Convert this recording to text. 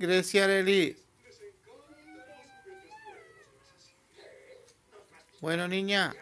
Grecia Leli. Bueno, niña.